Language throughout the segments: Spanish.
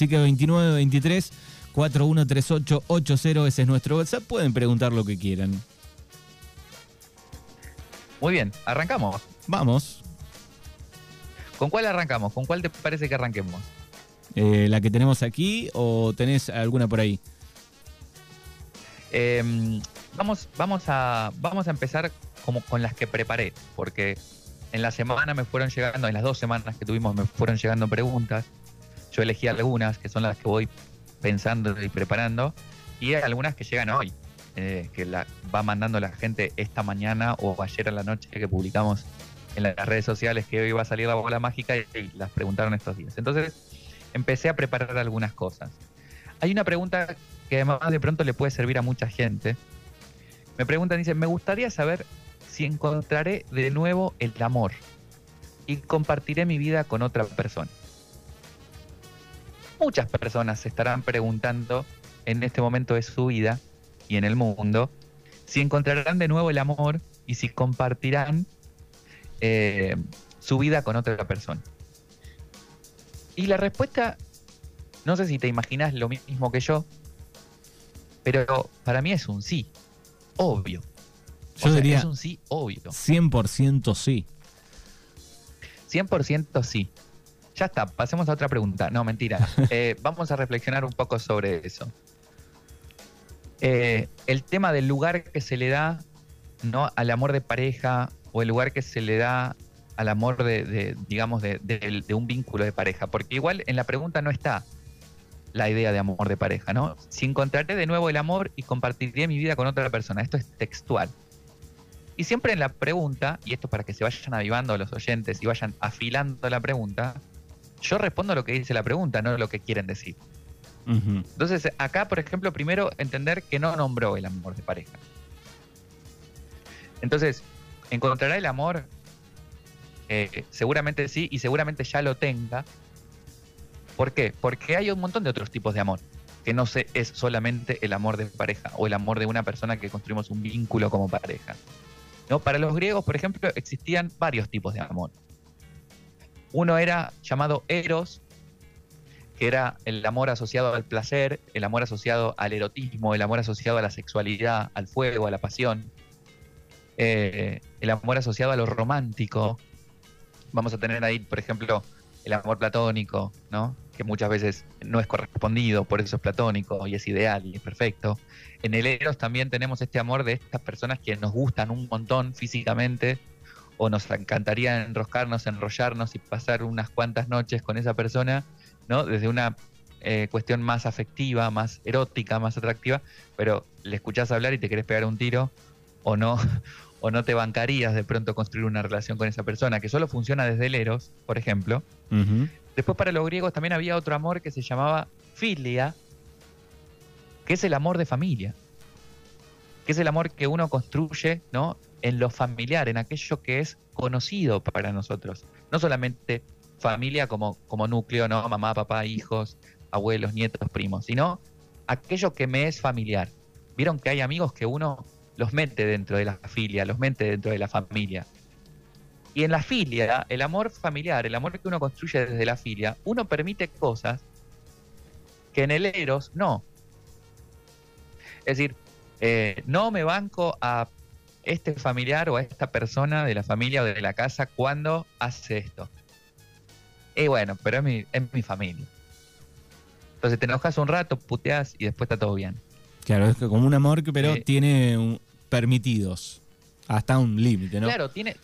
Así que 2923 413880, ese es nuestro WhatsApp. Pueden preguntar lo que quieran. Muy bien, arrancamos. Vamos. ¿Con cuál arrancamos? ¿Con cuál te parece que arranquemos? Eh, ¿La que tenemos aquí o tenés alguna por ahí? Em, vamos, vamos, a, vamos a empezar como con las que preparé, porque en la semana me fueron llegando, en las dos semanas que tuvimos me fueron llegando preguntas. Yo elegí algunas, que son las que voy pensando y preparando, y hay algunas que llegan hoy, eh, que la va mandando la gente esta mañana o ayer a la noche que publicamos en las redes sociales que hoy va a salir la bola mágica y, y las preguntaron estos días. Entonces empecé a preparar algunas cosas. Hay una pregunta que además de pronto le puede servir a mucha gente. Me preguntan, dice, me gustaría saber si encontraré de nuevo el amor y compartiré mi vida con otra persona. Muchas personas se estarán preguntando en este momento de su vida y en el mundo si encontrarán de nuevo el amor y si compartirán eh, su vida con otra persona. Y la respuesta, no sé si te imaginas lo mismo que yo, pero para mí es un sí, obvio. Yo O sea, diría es un sí, obvio. 100% sí. 100% sí. Ya está, pasemos a otra pregunta. No, mentira. Eh, vamos a reflexionar un poco sobre eso. Eh, el tema del lugar que se le da ¿no? al amor de pareja o el lugar que se le da al amor de, de, digamos, de, de- de un vínculo de pareja. Porque igual en la pregunta no está la idea de amor de pareja, ¿no? Si encontraré de nuevo el amor y compartiré mi vida con otra persona. Esto es textual. Y siempre en la pregunta, y esto para que se vayan avivando los oyentes y vayan afilando la pregunta, yo respondo lo que dice la pregunta, no lo que quieren decir. Entonces, acá, por ejemplo, primero entender que no nombró el amor de pareja. Entonces, ¿encontrará el amor? Eh, seguramente sí, y seguramente ya lo tenga. ¿Por qué? Porque hay un montón de otros tipos de amor, que no se, es solamente el amor de pareja o el amor de una persona que construimos un vínculo como pareja. ¿No? Para los griegos, por ejemplo, existían varios tipos de amor. Uno era llamado eros, que era el amor asociado al placer, el amor asociado al erotismo, el amor asociado a la sexualidad, al fuego, a la pasión, eh, el amor asociado a lo romántico. Vamos a tener ahí, por ejemplo, el amor platónico, ¿no? que muchas veces no es correspondido, por eso es platónico y es ideal y es perfecto. En el Eros también tenemos este amor de estas personas que nos gustan un montón físicamente, o nos encantaría enroscarnos, enrollarnos y pasar unas cuantas noches con esa persona, ¿no? Desde una eh, cuestión más afectiva, más erótica, más atractiva, pero le escuchás hablar y te querés pegar un tiro, o no, o no te bancarías de pronto construir una relación con esa persona, que solo funciona desde el Eros, por ejemplo. Después para los griegos también había otro amor que se llamaba filia, que es el amor de familia, que es el amor que uno construye, ¿no? En lo familiar, en aquello que es conocido para nosotros. No solamente familia como, como núcleo, ¿no? Mamá, papá, hijos, abuelos, nietos, primos, sino aquello que me es familiar. Vieron que hay amigos que uno los mete dentro de la filia, los mete dentro de la familia. Y en la filia, el amor familiar, el amor que uno construye desde la filia, uno permite cosas que en el eros no. Es decir, eh, no me banco a este familiar o a esta persona de la familia o de la casa cuando hace esto. Y bueno, pero es mi, es mi familia. Entonces te enojas un rato, puteas y después está todo bien. Claro, es que como un amor que pero Eh, tiene un- permitidos. Hasta un límite, ¿no? Claro, tiene.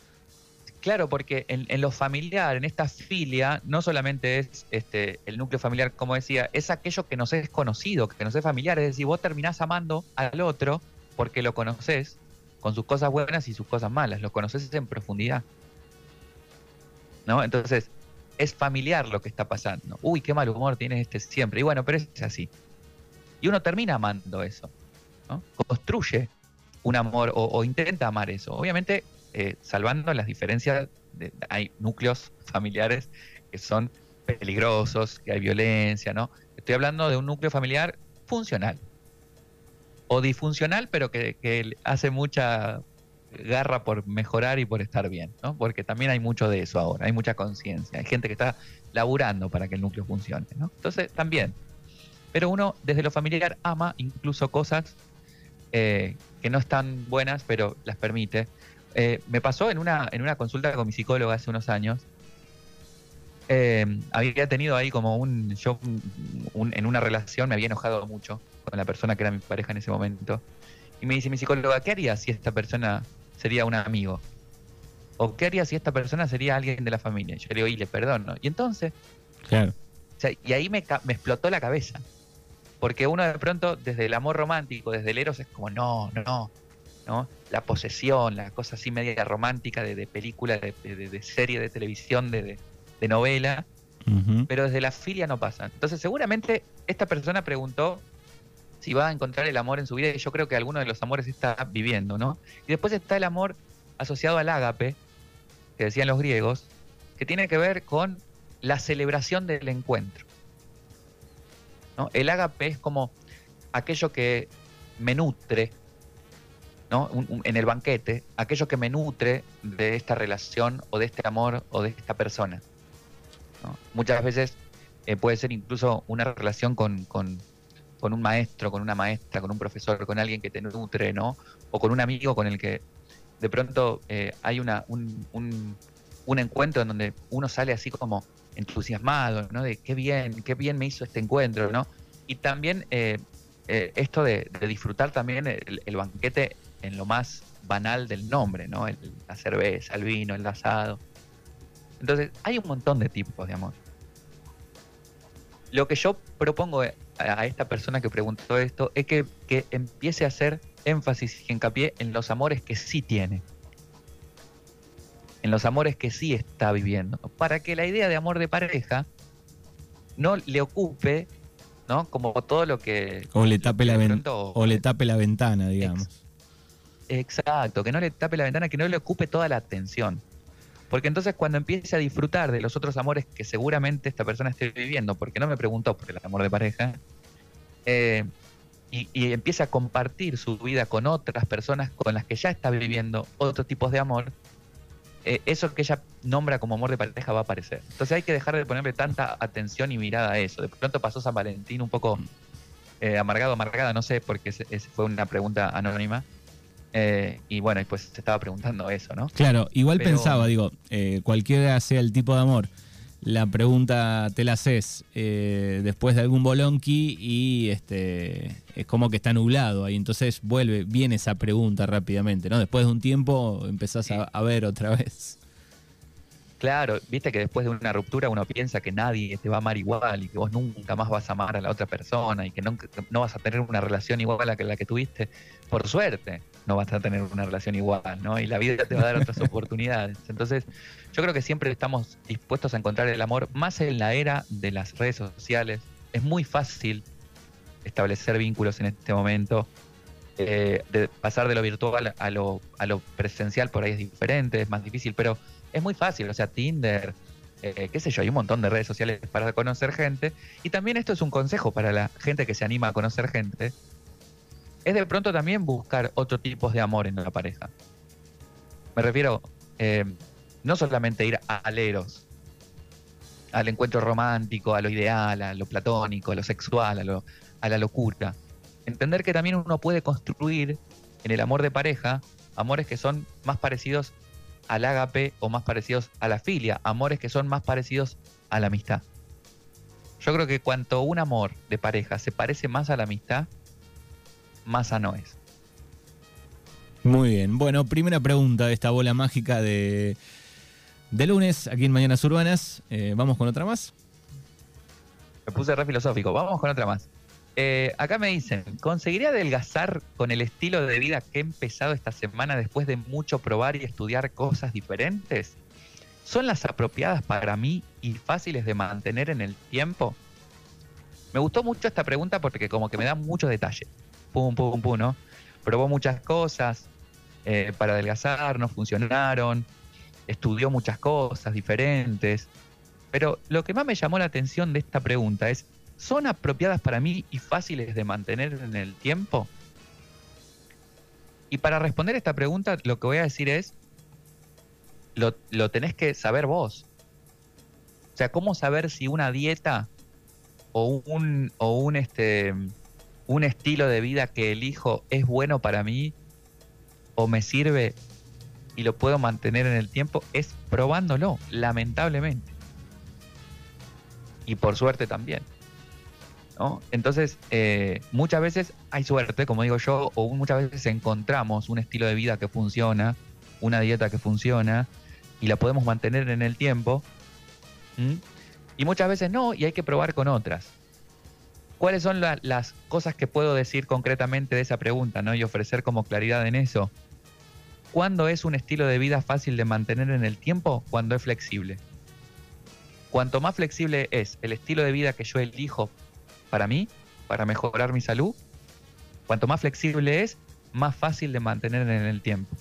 Claro, porque en, en lo familiar, en esta filia, no solamente es este, el núcleo familiar, como decía, es aquello que nos es conocido, que nos es familiar. Es decir, vos terminás amando al otro porque lo conoces con sus cosas buenas y sus cosas malas, lo conoces en profundidad. ¿No? Entonces, es familiar lo que está pasando. Uy, qué mal humor tiene este siempre. Y bueno, pero es así. Y uno termina amando eso. ¿no? Construye un amor o, o intenta amar eso. Obviamente, eh, salvando las diferencias, de- hay núcleos familiares que son peligrosos, que hay violencia, ¿no? Estoy hablando de un núcleo familiar funcional. O disfuncional, pero que, hace mucha garra por mejorar y por estar bien, ¿no? Porque también hay mucho de eso ahora, hay mucha conciencia, hay gente que está laburando para que el núcleo funcione, ¿no? Entonces, también. Pero uno, desde lo familiar, ama incluso cosas eh, que no están buenas, pero las permite. Eh, me pasó en una, en una consulta con mi psicóloga hace unos años. Eh, había tenido ahí como un. Yo en una relación me había enojado mucho con la persona que era mi pareja en ese momento. Y me dice mi psicóloga, ¿qué haría si esta persona sería un amigo? ¿O qué haría si esta persona sería alguien de la familia? yo le digo, y le perdono. Y entonces. Claro. y ahí me, me explotó la cabeza. Porque uno de pronto, desde el amor romántico, desde el Eros, es como, no, no, no. La posesión, la cosa así media romántica de, película, de, serie de televisión, de, novela. Pero desde la filia no pasa. Entonces, seguramente esta persona preguntó si va a encontrar el amor en su vida, y yo creo que alguno de los amores está viviendo, ¿no? Y después está el amor asociado al ágape, que decían los griegos, que tiene que ver con la celebración del encuentro. ¿no? El ágape es como aquello que me nutre, ¿no? en el banquete, aquello que me nutre de esta relación o de este amor o de esta persona. Muchas veces eh, puede ser incluso una relación con, con un maestro, con una maestra, con un profesor, con alguien que te nutre, ¿no? O con un amigo con el que de pronto eh, hay una, un, un, encuentro en donde uno sale así como entusiasmado, ¿no? De qué bien, qué bien me hizo este encuentro, ¿no? Y también eh, esto de, disfrutar también el, banquete en lo más banal del nombre, ¿no? la cerveza, el vino, el asado. Entonces, hay un montón de tipos de amor. Lo que yo propongo a esta persona que preguntó esto es que, empiece a hacer énfasis y hincapié en los amores que sí tiene. En los amores que sí está viviendo. Para que la idea de amor de pareja no le ocupe, ¿no? Como todo lo que. O le tape, la, o le tape la ventana, digamos. exacto, que no le tape la ventana, que no le ocupe toda la atención. Porque entonces cuando empiece a disfrutar de los otros amores que seguramente esta persona esté viviendo, porque no me preguntó por el amor de pareja, eh, y, empiece a compartir su vida con otras personas con las que ya está viviendo otros tipos de amor, eh, eso que ella nombra como amor de pareja va a aparecer. Entonces hay que dejar de ponerle tanta atención y mirada a eso. De pronto pasó San Valentín un poco eh, amargado, amargada, no sé, porque fue una pregunta anónima. Eh, y bueno, pues se estaba preguntando eso, ¿no? Claro, igual pensaba, digo, eh, cualquiera sea el tipo de amor, la pregunta te la haces eh, después de algún bolonqui y este es como que está nublado ahí, entonces vuelve, viene esa pregunta rápidamente, ¿no? Después de un tiempo empezás a ver otra vez. Claro, viste que después de una ruptura uno piensa que nadie te va a amar igual y que vos nunca más vas a amar a la otra persona y que no, no vas a tener una relación igual a la que tuviste. Por suerte, no vas a tener una relación igual, ¿no? Y la vida te va a dar otras oportunidades. Entonces, yo creo que siempre estamos dispuestos a encontrar el amor, más en la era de las redes sociales. Es muy fácil establecer vínculos en este momento. Eh, de pasar de lo virtual a lo, a lo presencial por ahí es diferente, es más difícil, pero es muy fácil, o sea, Tinder, eh, qué sé yo, hay un montón de redes sociales para conocer gente. Y también esto es un consejo para la gente que se anima a conocer gente. Es de pronto también buscar otro tipo de amor en la pareja. Me refiero, eh, no solamente ir a aleros, al encuentro romántico, a lo ideal, a lo platónico, a lo sexual, a, lo, a la locura. Entender que también uno puede construir en el amor de pareja amores que son más parecidos al ágape o más parecidos a la filia, amores que son más parecidos a la amistad. Yo creo que cuanto un amor de pareja se parece más a la amistad, más sano es. Muy bien. Bueno, primera pregunta de esta bola mágica de, de lunes aquí en Mañanas Urbanas. Eh, ¿Vamos con otra más? Me puse re filosófico. Vamos con otra más. Eh, acá me dicen, ¿conseguiría adelgazar con el estilo de vida que he empezado esta semana después de mucho probar y estudiar cosas diferentes? ¿Son las apropiadas para mí y fáciles de mantener en el tiempo? Me gustó mucho esta pregunta porque como que me da mucho detalle. Pum, pum, pum, ¿no? Probó muchas cosas eh, para adelgazar, no funcionaron, estudió muchas cosas diferentes. Pero lo que más me llamó la atención de esta pregunta es, son apropiadas para mí y fáciles de mantener en el tiempo? Y para responder esta pregunta, lo que voy a decir es, lo, lo tenés que saber vos. O sea, ¿cómo saber si una dieta o un, o un, este, un estilo de vida que elijo es bueno para mí o me sirve y lo puedo mantener en el tiempo? Es probándolo, lamentablemente. Y por suerte también. Entonces, eh, muchas veces hay suerte, como digo yo, o muchas veces encontramos un estilo de vida que funciona, una dieta que funciona, y la podemos mantener en el tiempo. Y muchas veces no, y hay que probar con otras. ¿Cuáles son las cosas que puedo decir concretamente de esa pregunta ¿no? y ofrecer como claridad en eso? ¿Cuándo es un estilo de vida fácil de mantener en el tiempo? Cuando es flexible. Cuanto más flexible es el estilo de vida que yo elijo para mí, para mejorar mi salud, cuanto más flexible es, más fácil de mantener en el tiempo.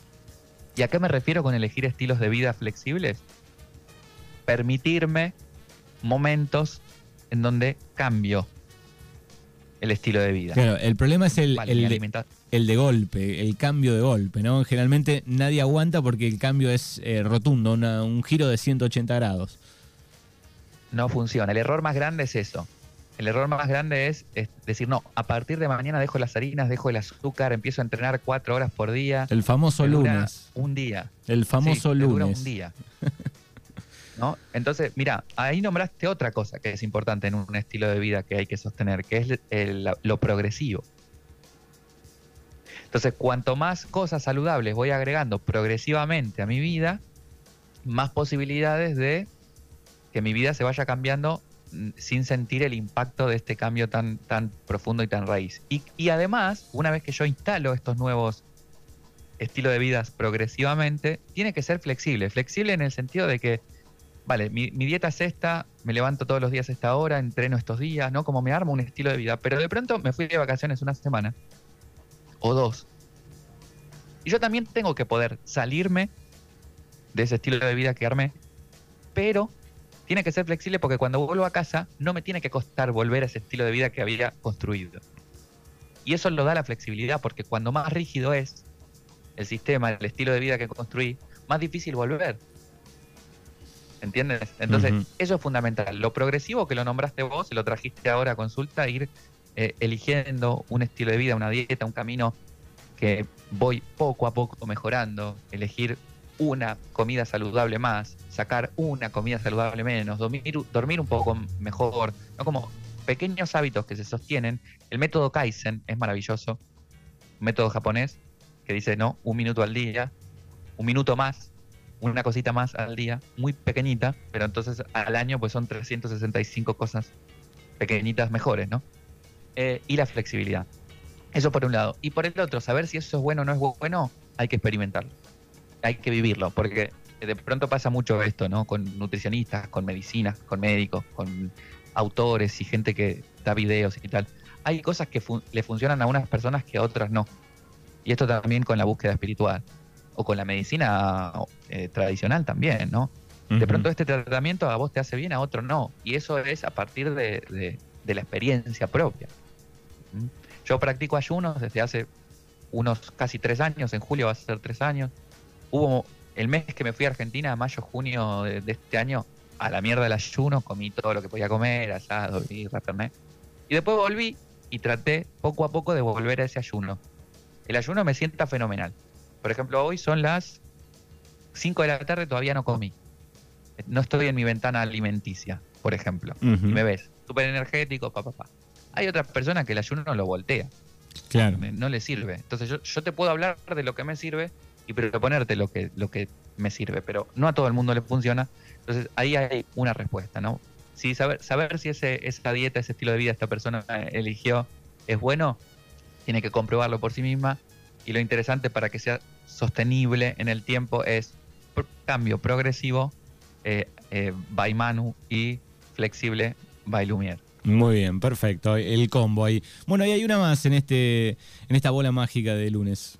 ¿Y a qué me refiero con elegir estilos de vida flexibles? Permitirme momentos en donde cambio el estilo de vida. Claro, el problema es el, el, de, golpe, el cambio de golpe, ¿no? Generalmente nadie aguanta porque el cambio es eh, rotundo, un giro de 180 grados. No funciona. El error más grande es eso. El error más grande es, decir, no, a partir de mañana dejo las harinas, dejo el azúcar, empiezo a entrenar cuatro horas por día. El famoso lunes. Un día. El famoso lunes. un día. Entonces, mira, ahí nombraste otra cosa que es importante en un estilo de vida que hay que sostener, que es lo progresivo. Entonces, cuanto más cosas saludables voy agregando progresivamente a mi vida, más posibilidades de que mi vida se vaya cambiando mm, sin sentir el impacto de este cambio tan, tan profundo y tan raíz. Y, y además, una vez que yo instalo estos nuevos estilos de vida progresivamente, tiene que ser flexible. Flexible en el sentido de que vale, mi, dieta es esta, me levanto todos los días a esta hora, entreno estos días, ¿no? Como me armo un estilo de vida. Pero de pronto me fui de vacaciones una semana o dos. Y yo también tengo que poder salirme de ese estilo de vida que armé, pero tiene que ser flexible porque cuando vuelvo a casa no me tiene que costar volver a ese estilo de vida que había construido. Y eso lo da la flexibilidad porque cuando más rígido es el sistema, el estilo de vida que construí, más difícil volver. ¿Entiendes? Entonces, eso es fundamental. Lo progresivo que lo nombraste vos, lo trajiste ahora a consulta, ir eh, eligiendo un estilo de vida, una dieta, un camino que voy poco a poco mejorando, elegir una comida saludable más, sacar una comida saludable menos, dormir, dormir un poco mejor, ¿no? Como pequeños hábitos que se sostienen. El método Kaizen es maravilloso, un método japonés que dice, no, un minuto al día, un minuto más, una cosita más al día, muy pequeñita, pero entonces al año pues son 365 cosas pequeñitas mejores, ¿no? Eh, y la flexibilidad. Eso por un lado. Y por el otro, saber si eso es bueno o no es bueno, hay que experimentarlo. Hay que vivirlo, porque de pronto pasa mucho esto, ¿no? Con nutricionistas, con medicinas, con médicos, con autores y gente que da videos y tal. Hay cosas que le funcionan a unas personas que a otras no. Y esto también con la búsqueda espiritual o con la medicina eh, tradicional también, ¿no? De pronto este tratamiento a vos te hace bien, a otro no. Y eso es a partir de, la experiencia propia. ¿Mm? Yo practico ayunos desde hace unos casi tres años, en julio va a ser tres años. Hubo el mes que me fui a Argentina, mayo, junio de, este año, a la mierda del ayuno, comí todo lo que podía comer, asado, y referné. Y después volví y traté poco a poco de volver a ese ayuno. El ayuno me sienta fenomenal. Por ejemplo, hoy son las 5 de la tarde, todavía no comí. No estoy en mi ventana alimenticia, por ejemplo. Y me ves, súper energético, papá, papá. Hay otras personas que el ayuno no lo voltea. Claro. No le sirve. Entonces yo, yo te puedo hablar de lo que me sirve y proponerte lo que, lo que me sirve, pero no a todo el mundo le funciona. Entonces ahí hay una respuesta, ¿no? Si saber, saber si ese, esa dieta, ese estilo de vida esta persona eligió es bueno, tiene que comprobarlo por sí misma. Y lo interesante para que sea sostenible en el tiempo es cambio progresivo eh, eh, by Manu y flexible by Lumière. Muy bien, perfecto. El combo ahí. Bueno, y hay una más en este en esta bola mágica de lunes.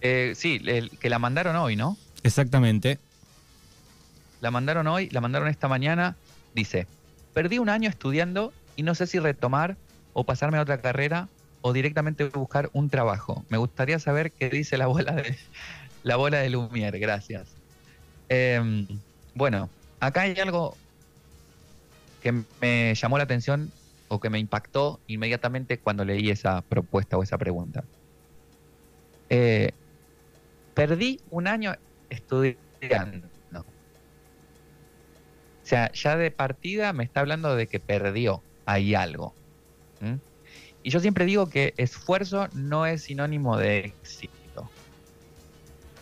Eh, sí, que la mandaron hoy, ¿no? Exactamente. La mandaron hoy, la mandaron esta mañana. Dice, perdí un año estudiando y no sé si retomar o pasarme a otra carrera o directamente buscar un trabajo? Me gustaría saber qué dice la bola de, la bola de Lumière. Gracias. Em, bueno, acá hay algo que me llamó la atención o que me impactó inmediatamente cuando leí esa propuesta o esa pregunta. Eh, perdí un año estudiando. O sea, ya de partida me está hablando de que perdió ahí algo. Y yo siempre digo que esfuerzo no es sinónimo de éxito.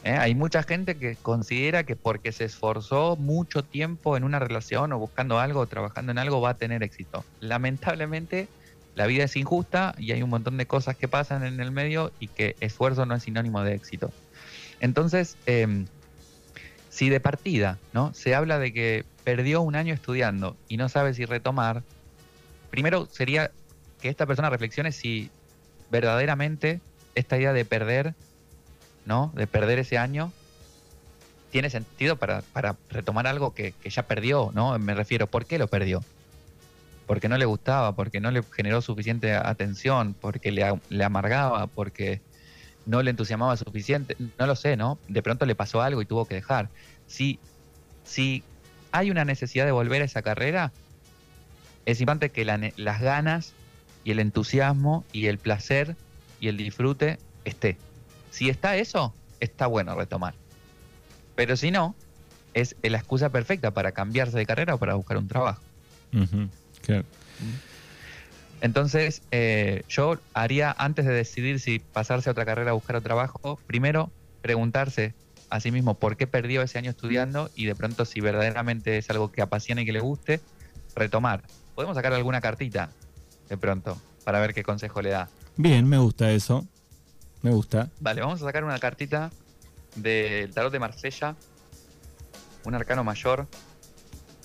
¿eh? Hay mucha gente que considera que porque se esforzó mucho tiempo en una relación o buscando algo o trabajando en algo va a tener éxito. Lamentablemente la vida es injusta y hay un montón de cosas que pasan en el medio y que esfuerzo no es sinónimo de éxito. Entonces, em, si de partida ¿no? se habla de que perdió un año estudiando y no sabe si retomar, primero sería que esta persona reflexione si verdaderamente esta idea de perder ¿no? De perder ese año, tiene sentido para, retomar algo que, ya perdió, ¿no? Me refiero, ¿por qué lo perdió? Porque no le gustaba, porque no le generó suficiente atención, porque le, amargaba, porque no le entusiasmaba suficiente, no lo sé, ¿no? De pronto le pasó algo y tuvo que dejar. Si, si hay una necesidad de volver a esa carrera, es importante que las ganas y el entusiasmo y el placer y el disfrute esté. Si está eso, está bueno retomar. Pero si no, es la excusa perfecta para cambiarse de carrera o para buscar un trabajo. Entonces, eh, yo haría, antes de decidir si pasarse a otra carrera o buscar otro trabajo, primero preguntarse a sí mismo por qué perdió ese año estudiando y de pronto si verdaderamente es algo que apasiona y que le guste, retomar. Podemos sacar alguna cartita de pronto para ver qué consejo le da. Bien, me gusta eso. Me gusta. Vale, vamos a sacar una cartita del tarot de Marsella, un arcano mayor,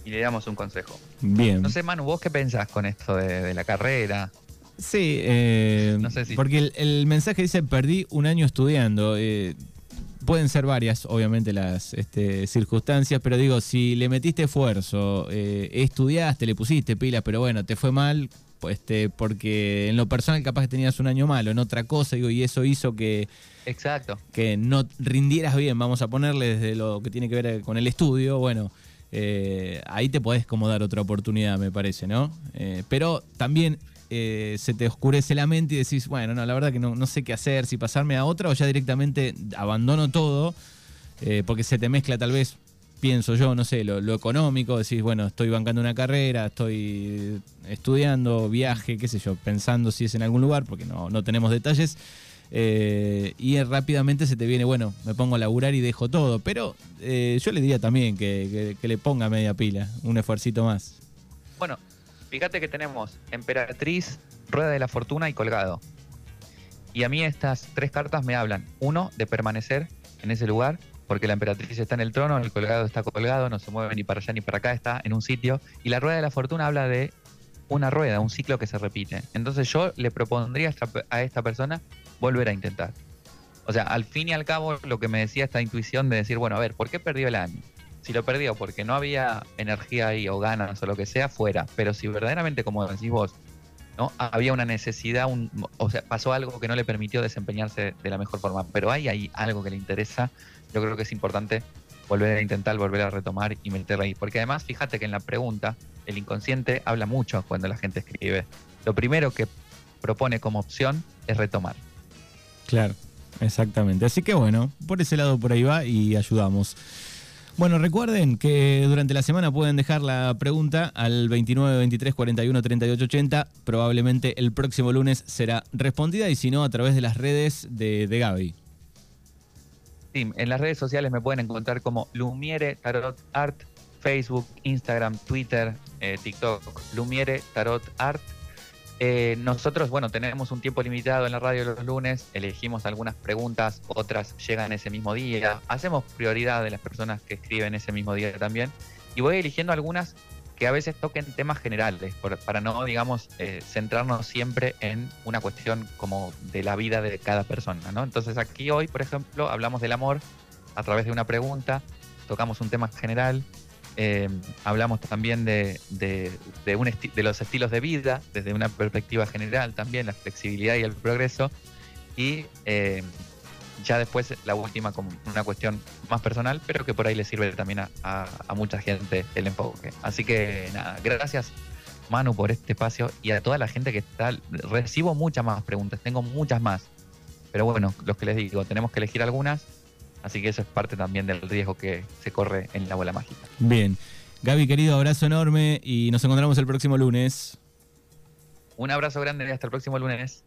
y le damos un consejo. Bien. No sé, Manu, ¿vos qué pensás con esto de, la carrera? Sí, eh, no sé si... porque el, mensaje dice perdí un año estudiando. Eh, pueden ser varias, obviamente, las este, circunstancias, pero digo, si le metiste esfuerzo, eh, estudiaste, le pusiste pilas, pero bueno, te fue mal, este, porque en lo personal capaz que tenías un año malo en otra cosa, digo, y eso hizo que, Exacto. que no rindieras bien, vamos a ponerle desde lo que tiene que ver con el estudio, bueno, eh, ahí te podés como dar otra oportunidad, me parece, ¿no? Eh, pero también eh, se te oscurece la mente y decís, bueno, no, la verdad que no, no, sé qué hacer, si pasarme a otra o ya directamente abandono todo, porque se te mezcla tal vez pienso yo, no sé, lo, económico, decís, bueno, estoy bancando una carrera, estoy estudiando, viaje, qué sé yo, pensando si es en algún lugar, porque no, no tenemos detalles. Eh, y rápidamente se te viene, bueno, me pongo a laburar y dejo todo. Pero eh, yo le diría también que, le ponga media pila, un esfuercito más. Bueno, fíjate que tenemos Emperatriz, Rueda de la Fortuna y Colgado. Y a mí estas tres cartas me hablan, uno, de permanecer en ese lugar, porque la emperatriz está en el trono, el colgado está colgado, no se mueve ni para allá ni para acá, está en un sitio. Y la rueda de la fortuna habla de una rueda, un ciclo que se repite. Entonces yo le propondría a esta persona volver a intentar. O sea, al fin y al cabo, lo que me decía esta intuición de decir, bueno, a ver, ¿por qué perdió el año? Si lo perdió porque no había energía ahí o ganas o lo que sea, fuera. Pero si verdaderamente, como decís vos, ¿no? había una necesidad, un, o sea, pasó algo que no le permitió desempeñarse de la mejor forma, pero hay ahí algo que le interesa, yo creo que es importante volver a intentar, volver a retomar y meterla ahí. Porque además, fíjate que en la pregunta, el inconsciente habla mucho cuando la gente escribe. Lo primero que propone como opción es retomar. Claro, exactamente. Así que bueno, por ese lado por ahí va y ayudamos. Bueno, recuerden que durante la semana pueden dejar la pregunta al 29 23 41 38 80. Probablemente el próximo lunes será respondida y si no, a través de las redes de, de Gaby. Sí, en las redes sociales me pueden encontrar como Lumiere Tarot Art, Facebook, Instagram, Twitter, eh, TikTok, Lumiere Tarot Art. Eh, nosotros, bueno, tenemos un tiempo limitado en la radio los lunes, elegimos algunas preguntas, otras llegan ese mismo día, hacemos prioridad de las personas que escriben ese mismo día también, y voy eligiendo algunas que a veces toquen temas generales, para no, digamos, eh, centrarnos siempre en una cuestión como de la vida de cada persona, ¿no? Entonces aquí hoy, por ejemplo, hablamos del amor a través de una pregunta, tocamos un tema general, Eh, hablamos también de, de, de, los estilos de vida, desde una perspectiva general también, la flexibilidad y el progreso. Eh, ya después la última como una cuestión más personal, pero que por ahí le sirve también a, a, mucha gente el enfoque. Así que nada, gracias Manu por este espacio y a toda la gente que está. Recibo muchas más preguntas, tengo muchas más. Pero bueno, los que les digo, tenemos que elegir algunas Así que eso es parte también del riesgo que se corre en la bola mágica. Bien. Gaby, querido, abrazo enorme y nos encontramos el próximo lunes. Un abrazo grande y hasta el próximo lunes.